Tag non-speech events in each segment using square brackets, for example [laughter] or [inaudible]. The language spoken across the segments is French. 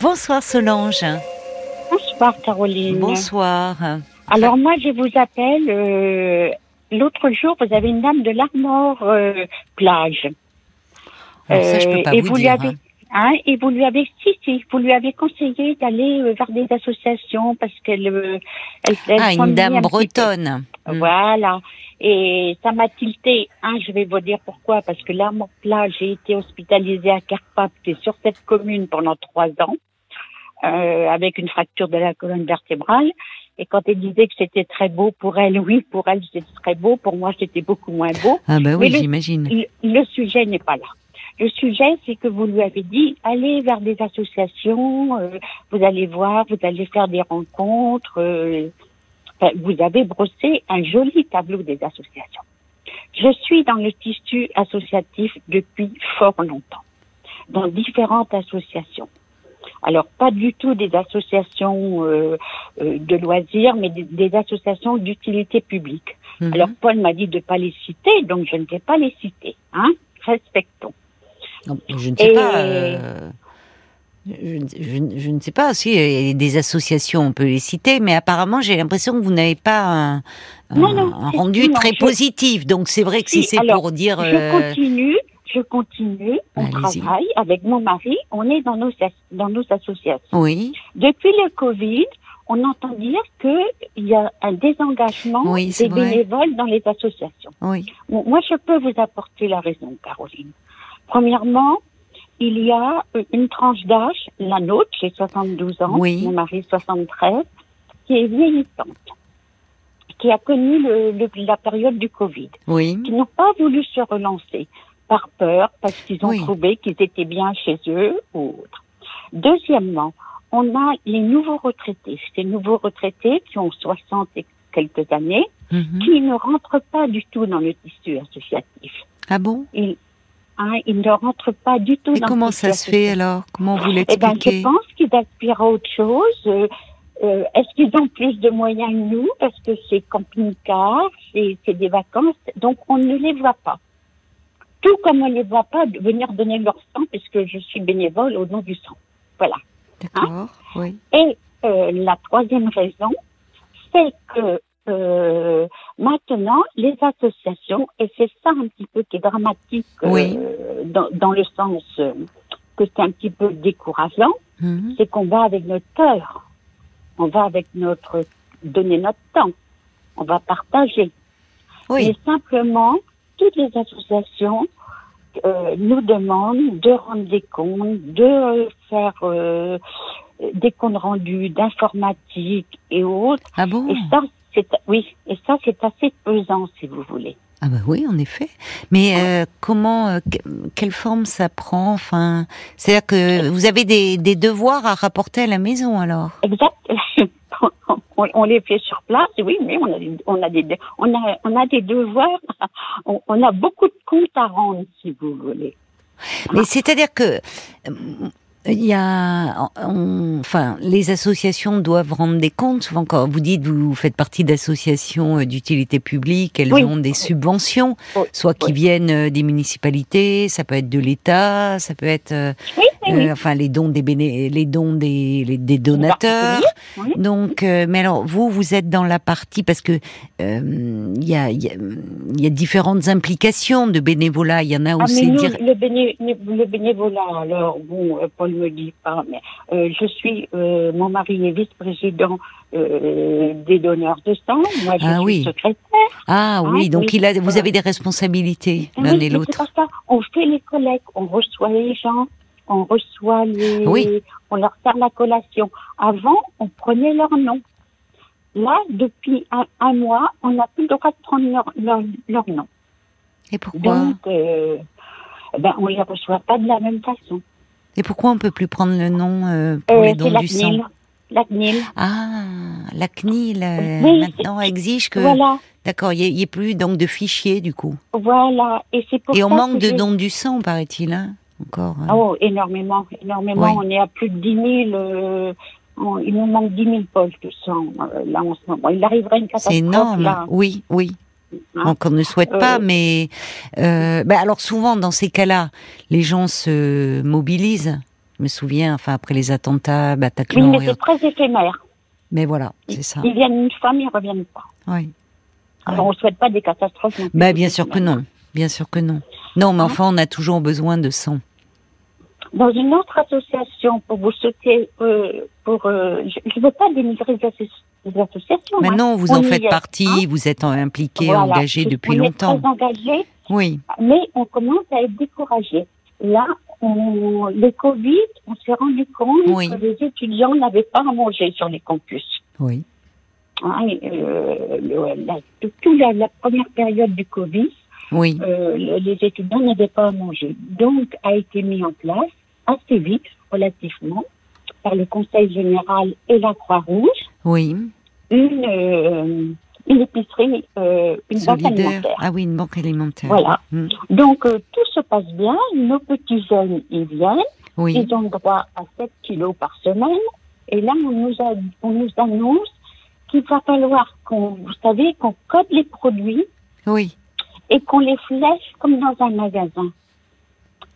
Bonsoir Solange. Bonsoir Caroline. Bonsoir. Alors moi je vous appelle. euh, L'autre jour vous avez une dame de l'Armor euh, plage. Alors ça, je peux Euh, pas et vous vous lui avez- hein. Hein, et vous lui avez si si vous lui avez conseillé d'aller euh, vers des associations parce qu'elle euh, elle, elle Ah, une dame un bretonne. Mm. Voilà. Et ça m'a tilté. Hein, je vais vous dire pourquoi. Parce que là, mon plat, j'ai été hospitalisée à Carpath, qui est sur cette commune pendant trois ans, euh, avec une fracture de la colonne vertébrale. Et quand elle disait que c'était très beau pour elle, oui, pour elle, c'était très beau. Pour moi, c'était beaucoup moins beau. Ah bah oui, j'imagine. Le, le sujet n'est pas là. Le sujet, c'est que vous lui avez dit, allez vers des associations, euh, vous allez voir, vous allez faire des rencontres. euh, vous avez brossé un joli tableau des associations. Je suis dans le tissu associatif depuis fort longtemps, dans différentes associations. Alors, pas du tout des associations euh, euh, de loisirs, mais des, des associations d'utilité publique. Mhm. Alors Paul m'a dit de pas les citer, donc je ne vais pas les citer. Hein Respectons. Non, Je ne sais Et- pas. euh, Je, je- je ne sais pas si des associations, on peut les citer, mais apparemment j'ai l'impression que vous n'avez pas un, un- Non, non, un c'est- rendu non, très je- positif. Donc c'est vrai que si, Si, c'est pour dire, Je euh, continue, je continue. On travaille avec mon mari. On est dans nos dans nos associations. oui, Depuis le Covid, on entend dire que il y a un désengagement Oui, des vrai. bénévoles dans les associations. oui, Bon, moi, je peux vous apporter la raison, Caroline. Premièrement, il y a euh, une tranche d'âge, la nôtre, j'ai 72 ans, Oui. mon mari 73, qui est vieillissante, qui a connu le- le- la période du Covid, oui, qui n'ont pas voulu se relancer par peur, parce qu'ils ont Oui. trouvé qu'ils étaient bien chez eux ou autre. Deuxièmement, on a les nouveaux retraités, ces nouveaux retraités qui ont 60 et quelques années, mhm. qui ne rentrent pas du tout dans le tissu associatif. ah bon? Ils, hein, ils ne rentrent pas du tout Mais dans comment le ça tissu se fait alors? Comment vous Eh ben, je l'expliquez? pense qu'ils aspirent à autre chose. Euh, euh, Est-ce qu'ils ont plus de moyens que nous? Parce que c'est camping-car, c'est des vacances, donc on ne les voit pas. Tout comme on ne les voit pas venir donner leur sang, puisque je suis bénévole au nom du sang. Voilà. D'accord, oui. Et euh, la troisième raison, c'est que euh, maintenant, les associations, et c'est ça un petit peu qui est dramatique euh, dans le sens euh, que c'est un petit peu décourageant, Mhm. c'est qu'on va avec notre cœur, on va avec notre donner notre temps, on va partager. Oui, Mais simplement, toutes les associations euh, nous demandent de rendre des comptes, de faire euh, des comptes rendus d'informatique et autres. ah bon? Et ça, c'est oui, et ça c'est assez pesant si vous voulez. Ah bah oui, en effet. Mais euh, comment, euh, que- quelle forme ça prend? Enfin, c'est-à-dire que vous avez des, des devoirs à rapporter à la maison alors? Exact. [laughs] on, on les fait sur place, oui, mais on a, des- on a des, on a, on a des devoirs, on, on a beaucoup de comptes à rendre, si vous voulez. Mais c'est-à-dire que euh, il y a, on- enfin, les associations doivent rendre des comptes. Souvent, quand vous dites vous faites partie d'associations euh, d'utilité publique, elles Oui. ont des subventions, Oui, soit qui oui. viennent euh, des municipalités, ça peut être de l'État, ça peut être, Oui, oui, oui. euh, enfin, les dons des béné, les dons des, les- des donateurs. oui. Donc, euh, mais alors vous, vous êtes dans la partie parce que euh, il y, a, il y, a, il y a différentes implications de bénévolat. Il y en a Ah, nous, dire. le, béné, le bénévolat, alors, bon, euh, Paul me dit pas, mais euh, je suis, euh, mon mari est vice-président euh, des donneurs de sang, moi je Ah suis oui. secrétaire. Ah oui, Ah, donc oui. il a, vous avez des responsabilités Oui, l'un mais et l'autre. On fait les collectes, on reçoit les gens, on reçoit les, Oui. on leur sert la collation. Avant, on prenait leur nom. Là, depuis un, un mois, on n'a plus le droit de prendre leur, leur, leur nom. Et pourquoi Donc, euh, ben, on les reçoit pas de la même façon. Et pourquoi on peut plus prendre le nom euh, pour Euh, les dons du sang? CNIL. La CNIL. Ah, la CNIL euh, Oui, maintenant exige que. Voilà, D'accord, il n'y ait, plus donc de fichiers du coup. voilà. Et c'est pour Et on manque que de dons du sang, paraît-il, hein? Encore. hein. Oh, énormément, énormément. Oui. On est à plus de 10 000. euh, on- il nous manque 10 000 poches de sang euh, là en ce moment. Il arriverait une catastrophe C'est énorme. là. Oui, oui. Hein Donc on ne souhaite pas, Euh, mais euh, bah alors souvent dans ces cas-là, les gens se mobilisent Je me souviens, enfin après les attentats, Oui, Bataclan. mais et c'est très éphémère. Mais voilà, c'est ça. Ils viennent une fois, mais ils reviennent pas. Oui. Alors, on ne souhaite pas des catastrophes. Bah bien sûr que non, bien sûr que non. Non, mais Hein enfin, on a toujours besoin de sang. Dans une autre association, pour vous sauter, euh, pour, euh, je ne veux pas dénigrer les, asso- les associations. hein. Maintenant, vous On en faites est, partie, hein. vous êtes impliqué, Voilà. engagé depuis on longtemps. est très engagé, Oui, mais on commence à être découragé. Là, on, le Covid, on s'est rendu compte Oui. que les étudiants n'avaient pas à manger sur les campus. oui, Hein, euh, le- la, toute la, la première période du Covid, oui, euh, le- les étudiants n'avaient pas à manger. Donc, a été mis en place assez vite, relativement, par le Conseil général et la Croix-Rouge, oui. une, euh, une épicerie, euh, une banque alimentaire. Ah oui, une banque alimentaire. Voilà. Mm. Donc, euh, tout se passe bien. Nos petits jeunes, ils viennent. Oui, Ils ont droit à 7 kilos par semaine. Et là, on nous, a, on nous annonce qu'il va falloir qu'on, vous savez, qu'on code les produits oui. et qu'on les flèche comme dans un magasin.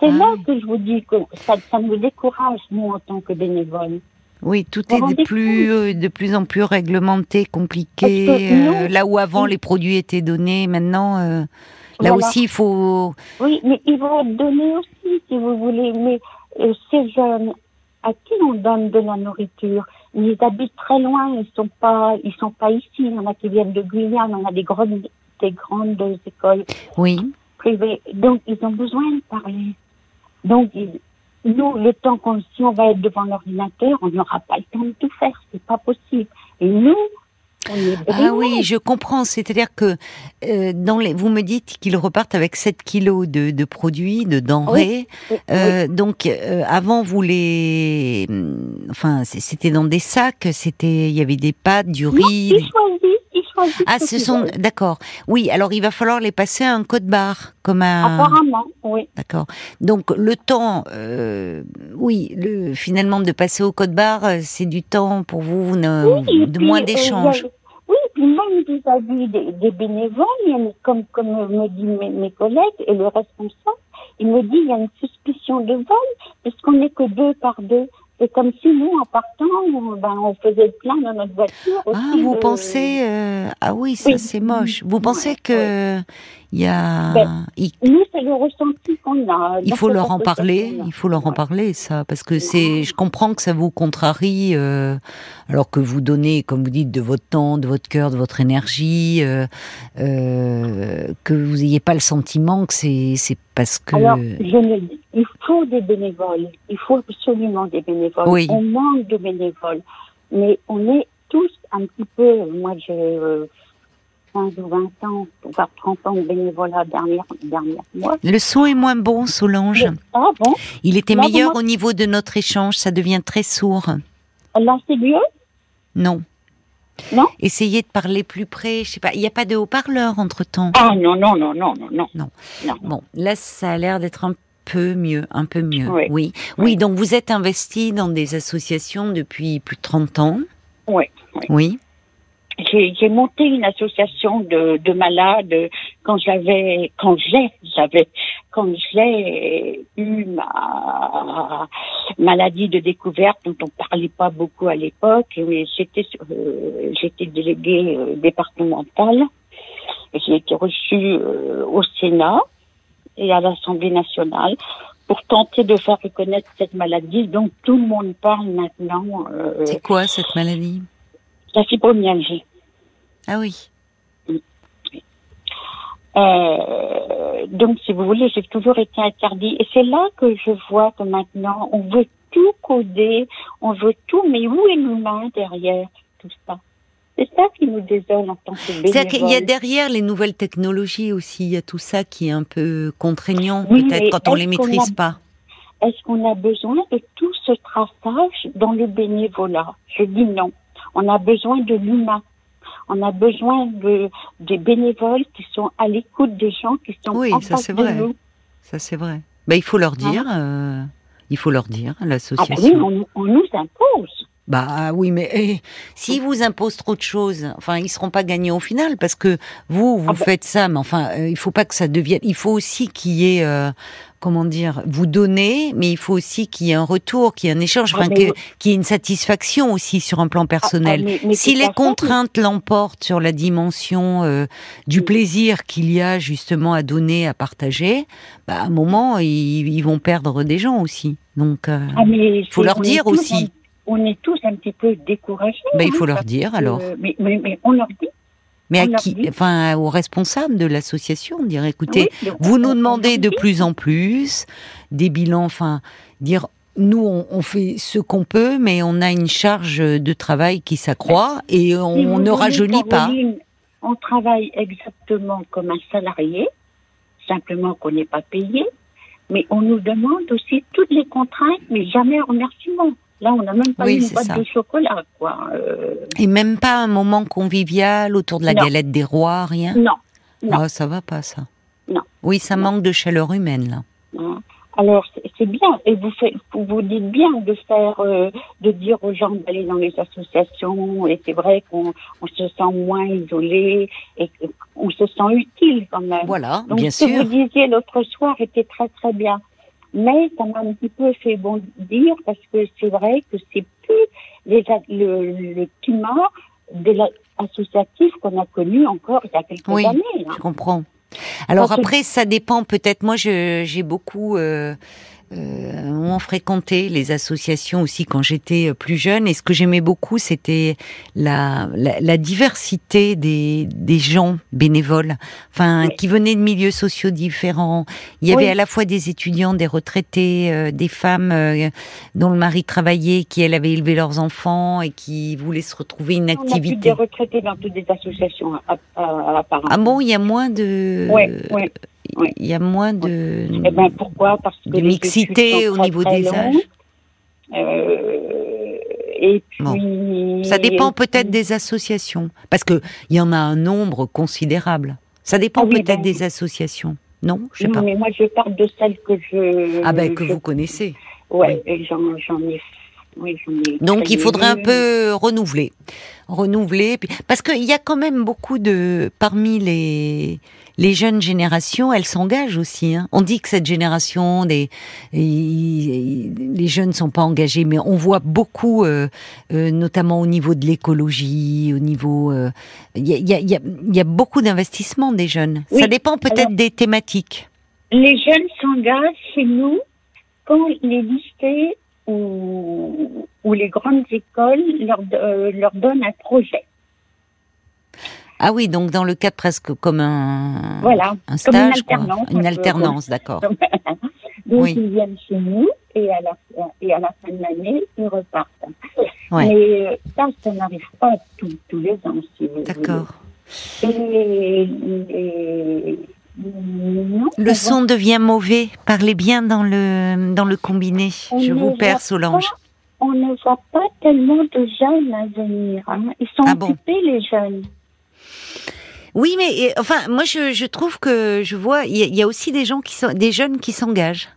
C'est Ah là oui. que je vous dis que ça, ça nous décourage, nous, en tant que bénévoles. Oui, tout Vous est de rendez plus, euh, de plus en plus réglementé, compliqué. Nous- euh, là où avant Oui. les produits étaient donnés, maintenant, euh, là Voilà. aussi, il faut. Oui, mais ils vont être donnés aussi, si vous voulez. Mais euh, ces jeunes, à qui on donne de la nourriture? Ils habitent très loin, ils sont pas, ils sont pas ici. Il y en a qui viennent de Guyane, on a des grandes, des grandes écoles Oui, privées. Donc, ils ont besoin de parler. Donc, nous, le temps qu'on, si on va être devant l'ordinateur, on n'aura pas le temps de tout faire. C'est pas possible. Et nous, on est Ah brimés. oui, je comprends. C'est-à-dire que euh, dans les, vous me dites qu'ils repartent avec 7 kilos de, de produits, de denrées. Oui, Euh, Donc euh, avant, vous les, enfin, c'était dans des sacs. C'était, il y avait des pâtes, du riz. Ah, ce ce sont, d'accord. Oui, alors il va falloir les passer à un code barre, comme un. Apparemment, oui. D'accord. Donc le temps, euh, oui, le, finalement de passer au code barre, euh, c'est du temps pour vous, ne- Oui, et de puis, moins euh, d'échanges. oui, puis même vis-à-vis des, des bénévoles, comme, comme me disent mes, mes collègues et le responsable, il me dit il y a une suspicion de vol, parce qu'on n'est que deux par deux. C'est comme si nous, en partant, on, ben, on faisait le plein dans notre voiture. Ah, aussi, vous euh, pensez euh, Ah oui, ça oui. c'est moche. Vous pensez Ouais, que il y a Ben, il, Nous, c'est le ressenti qu'on a. il faut leur en parler, il faut leur en parler ça parce que c'est je comprends que ça vous contrarie euh, alors que vous donnez comme vous dites de votre temps, de votre cœur, de votre énergie euh, euh, que vous n'ayez pas le sentiment que c'est c'est parce que Alors, je dis, il faut des bénévoles. Il faut absolument des bénévoles. Oui. On manque de bénévoles. Mais on est tous un petit peu, moi j'ai euh, 15 ou 20 ans, voire 30 ans de bénévolat dernière, dernière mois. le son est moins bon Solange. Ah bon? Il était Là, meilleur au niveau de notre échange, ça devient très sourd. Là, c'est mieux Non. Non? Essayez de parler plus près, je sais pas, il n'y a pas de haut-parleur entre-temps. Ah non, non, non, non, non, non. Non. Non. Bon, là, ça a l'air d'être un peu mieux, un peu mieux. Oui. Oui. Oui, donc vous êtes investi dans des associations depuis plus de 30 ans. Oui, oui. Oui. J'ai monté une association de, de malades quand j'avais, quand j'ai, j'avais, quand j'ai eu ma maladie de découverte dont on parlait pas beaucoup à l'époque, mais j'étais, euh, j'étais déléguée euh, départementale. Et J'ai été reçue euh, au Sénat et à l'Assemblée nationale pour tenter de faire reconnaître cette maladie dont tout le monde parle maintenant, euh, C'est quoi cette maladie? La fibromyalgie. Ah oui. Euh, donc, si vous voulez, j'ai toujours été interdit. Et c'est là que je vois que maintenant, on veut tout coder, on veut tout, mais où est l'humain derrière tout ça? C'est ça qui nous désole en tant que C'est-à-dire qu'il y a derrière les nouvelles technologies aussi, il y a tout ça qui est un peu contraignant, Oui, peut-être quand on les est-ce qu'on maîtrise a- pas. Est-ce qu'on a besoin de tout ce traçage dans le bénévolat? Je dis non. On a besoin de l'humain. On a besoin de, des bénévoles qui sont à l'écoute des gens qui sont Oui, en ça, face c'est de vrai. nous. Ça c'est vrai. Ben, il faut leur dire, euh, il faut leur dire, Ah bah l'association. oui, on, on nous impose. Bah oui, mais eh, s'ils vous imposent trop de choses, enfin, ils seront pas gagnants au final parce que vous, vous Ah faites ça, mais enfin, euh, il faut pas que ça devienne. Il faut aussi qu'il y ait, euh, comment dire, vous donnez, mais il faut aussi qu'il y ait un retour, qu'il y ait un échange, Ah, enfin, qu'il y ait une satisfaction aussi sur un plan personnel. Ah, mais- mais si les contraintes l'emportent sur la dimension euh, du Oui. plaisir qu'il y a justement à donner, à partager, bah, à un moment, ils, ils vont perdre des gens aussi. Donc, euh, Ah, mais faut leur dire aussi. On est tous un petit peu découragés. bah, il hein, faut leur dire que- alors. mais, mais, mais on leur dit. Mais à on qui dit. Enfin, aux responsables de l'association, dire écoutez, Oui, donc, vous on- nous on demandez de plus en plus des bilans, enfin, dire nous on, on fait ce qu'on peut, mais on a une charge de travail qui s'accroît et on, Si ne rajeunit pas. On travaille exactement comme un salarié, simplement qu'on n'est pas payé, mais on nous demande aussi toutes les contraintes, mais jamais un remerciement. Là, on n'a même pas Oui, eu une boîte ça. de chocolat, quoi. Euh, Et même pas un moment convivial autour de la Non. galette des rois, rien? non. Non. Ah, ça va pas ça. Non. Oui, ça manque de chaleur humaine là. Alors c'est- bien et vous faites, vous dites bien de faire, euh, de dire aux gens d'aller dans les associations et c'est vrai qu'on on se sent moins isolé et qu'on se sent utile quand même. Voilà, Donc bien ce que sûr. vous disiez l'autre soir était très très bien, mais ça m'a un petit peu fait bondir parce que c'est vrai que c'est plus les, le, le climat de l'associatif qu'on a connu encore il y a quelques Oui. années. hein. Je comprends. Alors Parce que- après, ça dépend peut-être. Moi, j'ai beaucoup euh, euh, on fréquenté les associations aussi quand j'étais plus jeune. Et ce que j'aimais beaucoup, c'était la, la, la diversité des, des gens bénévoles, enfin Oui. qui venaient de milieux sociaux différents. Il y avait à la fois des étudiants, des retraités, euh, des femmes euh, dont le mari travaillait, qui elles avaient élevé leurs enfants et qui voulaient se retrouver une On a plus activité. des retraités dans toutes les associations à- à- apparemment. Ah bon, il y a moins de. Ouais, ouais. Il y a moins de. Eh ben pourquoi? Parce que de mixité au niveau des âges. Euh, et puis Ça dépend peut-être des associations, parce que il y en a un nombre considérable. Ça dépend Ah oui, peut-être ben- des associations. Non, je sais Non, pas. mais moi je parle de celles que je. Ah ben que je- vous connaissez. Ouais, j'en j'en ai. Oui. Donc il faudrait un peu renouveler, renouveler, parce qu'il y a quand même beaucoup de parmi les les jeunes générations, elles s'engagent aussi. hein. On dit que cette génération, des les jeunes sont pas engagés, mais on voit beaucoup, euh, euh, notamment au niveau de l'écologie, au niveau, euh, il y, a, il y, a, il y a- il y a beaucoup d'investissements des jeunes. Oui, Ça dépend peut-être alors- des thématiques. Les jeunes s'engagent chez nous quand les lycées ou les grandes écoles leur, euh, leur donnent un projet. Ah oui, donc dans le cadre presque comme un, Voilà, un comme une stage, quoi. une alternance, d'accord. [laughs] Donc Oui. ils viennent chez nous et à la, et à la fin de l'année, ils repartent. Ouais. Mais ça, ça n'arrive pas tous, tous les ans, si D'accord. Et, et- Le on son devient mauvais. Parlez bien dans le dans le combiné. On Je vous perds, Solange. On ne voit pas tellement de jeunes à venir. hein. Ils sont Ah bon occupés, les jeunes. Oui, mais et, enfin, moi, je, je trouve que je vois, il y, a- il y a aussi des gens qui sont, des jeunes qui s'engagent.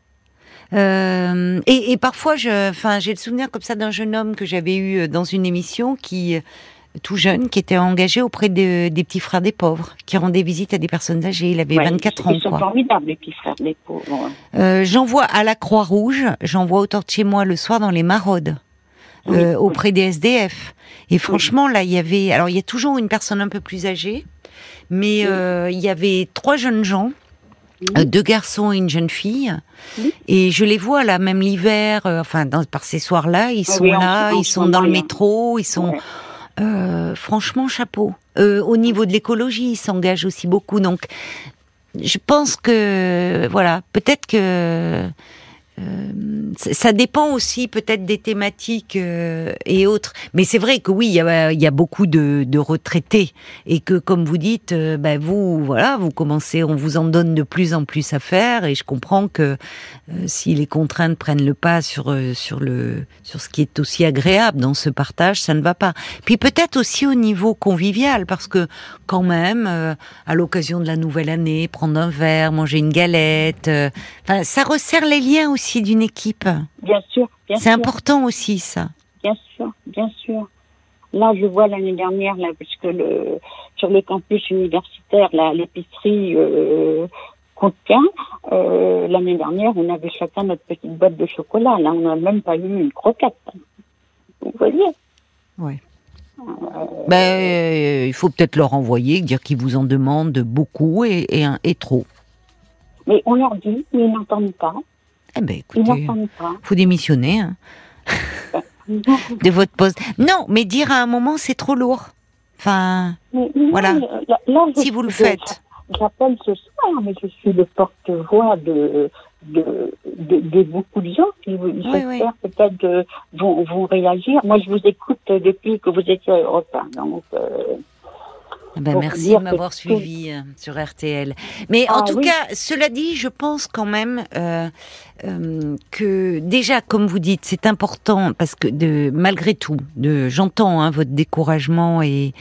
Euh, et, et parfois, je, enfin, j'ai le souvenir comme ça d'un jeune homme que j'avais eu dans une émission qui, euh, tout jeune, qui était engagé auprès de- des petits frères des pauvres, qui rendait visite à des personnes âgées. Il avait Ouais, 24 ils, ans, Ils sont quoi. formidables, les petits frères, les pauvres. Euh, j'en vois à la Croix-Rouge, j'en vois autour de chez moi le soir dans les maraudes, Oui, euh, auprès des SDF. Et franchement, là, il y avait, alors il y a toujours une personne un peu plus âgée, mais Oui. euh, il y avait trois jeunes gens, euh, deux garçons et une jeune fille, et je les vois là, même l'hiver, euh, enfin, dans, par ces soirs-là, ils Ah sont là, ils sont dans le métro, ils sont, Ouais. Euh, franchement, chapeau. Euh, au niveau de l'écologie, ils s'engagent aussi beaucoup. Donc, je pense que, voilà, peut-être que euh, ça dépend aussi peut-être des thématiques euh, et autres. Mais c'est vrai que oui, il y a, y a beaucoup de, de retraités et que, comme vous dites, euh, ben vous, voilà, vous commencez, on vous en donne de plus en plus à faire et je comprends que euh, si les contraintes prennent le pas sur sur le sur ce qui est aussi agréable dans ce partage, ça ne va pas. Puis peut-être aussi au niveau convivial, parce que quand même, à l'occasion de la nouvelle année, prendre un verre, manger une galette, enfin, ça resserre les liens aussi d'une équipe. Bien sûr, bien C'est sûr. important aussi ça. bien sûr, bien sûr. Là, je vois l'année dernière, là, puisque le, sur le campus universitaire, l'épicerie euh, contient, euh, l'année dernière, on avait chacun notre petite boîte de chocolat. Là, on n'a même pas eu une croquette. Vous voyez? Oui. Euh, ben, euh, il faut peut-être leur envoyer, dire qu'ils vous en demandent beaucoup et, et, et trop. Mais on leur dit, mais ils n'entendent pas. Eh ben, écoutez, il faut démissionner hein. [laughs] de votre poste. Non, mais dire à un moment, c'est trop lourd. Enfin, voilà. si vous le faites. J'appelle ce soir, mais je suis le porte-voix de, de, de, beaucoup de gens qui, j'espère, peut-être euh, vont, vont réagir. Moi, je vous écoute depuis que vous étiez à Europe donc... Euh, ben, merci de m'avoir suivi euh, sur RTL. Mais en ah tout cas, cela dit, je pense quand même euh, euh, que déjà, comme vous dites, c'est important parce que de malgré tout, de j'entends hein, votre découragement et,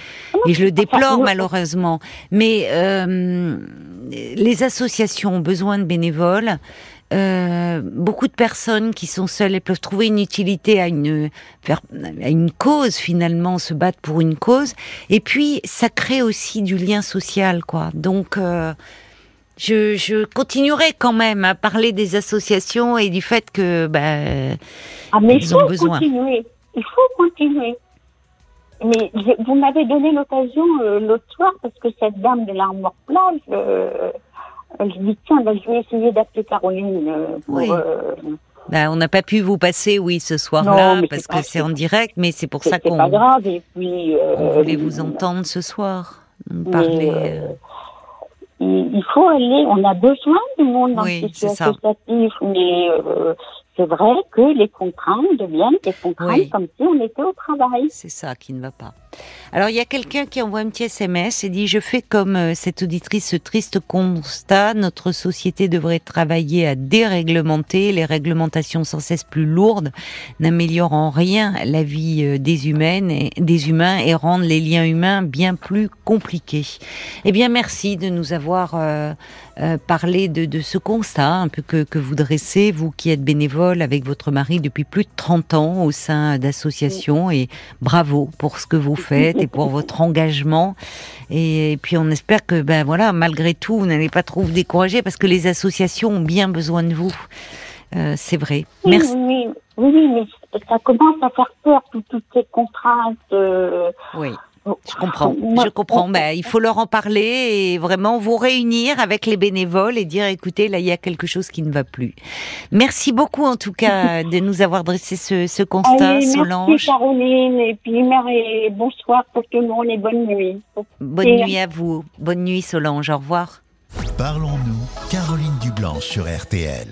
et je le déplore malheureusement. Mais euh, les associations ont besoin de bénévoles. Euh, beaucoup de personnes qui sont seules, elles peuvent trouver une utilité à une, à une cause finalement, se battre pour une cause. Et puis, ça crée aussi du lien social, quoi. Donc, euh, je, je, continuerai quand même à parler des associations et du fait que, ben, ah, mais il faut Continuer. Il faut continuer. Mais vous m'avez donné l'occasion euh, l'autre soir parce que cette dame de l'armoire plage je dis, tiens, ben, je vais essayer d'appeler Caroline. Euh, pour, oui. Euh, ben, on n'a pas pu vous passer, oui, ce soir-là, parce que c'est en direct, mais c'est pour ça qu'on. pas grave, et puis. Euh, on voulait vous entendre ce soir, parler. il faut aller, on a besoin du monde dans oui, ce associatif, mais c'est vrai que les contraintes deviennent des contraintes comme si on était au travail. C'est ça qui ne va pas. Alors il y a quelqu'un qui envoie un petit SMS et dit je fais comme euh, cette auditrice ce triste constat. Notre société devrait travailler à déréglementer. Les réglementations sans cesse plus lourdes n'améliorent en rien la vie euh, des humaines des humains et rendent les liens humains bien plus compliqués. Eh bien merci de nous avoir euh, parlé de, de, ce constat un peu que, que vous dressez vous qui êtes bénévole avec votre mari depuis plus de 30 ans au sein d'associations. Et bravo pour ce que vous faites et pour votre engagement. Et, puis on espère que, ben voilà, malgré tout, vous n'allez pas trop vous décourager parce que les associations ont bien besoin de vous. Euh, c'est vrai. Merci. Oui, oui, mais ça commence à faire peur, toutes, ces contraintes. Euh, oui. Je comprends, je comprends. Ben, il faut leur en parler et vraiment vous réunir avec les bénévoles et dire écoutez, là, il y a quelque chose qui ne va plus. Merci beaucoup en tout cas [laughs] de nous avoir dressé ce, ce constat, Solange. Merci Caroline et puis et bonsoir pour tout le monde et bonne nuit. Bonne nuit à vous. Bonne nuit Solange, au revoir. Parlons-nous, Caroline Dublanche sur RTL.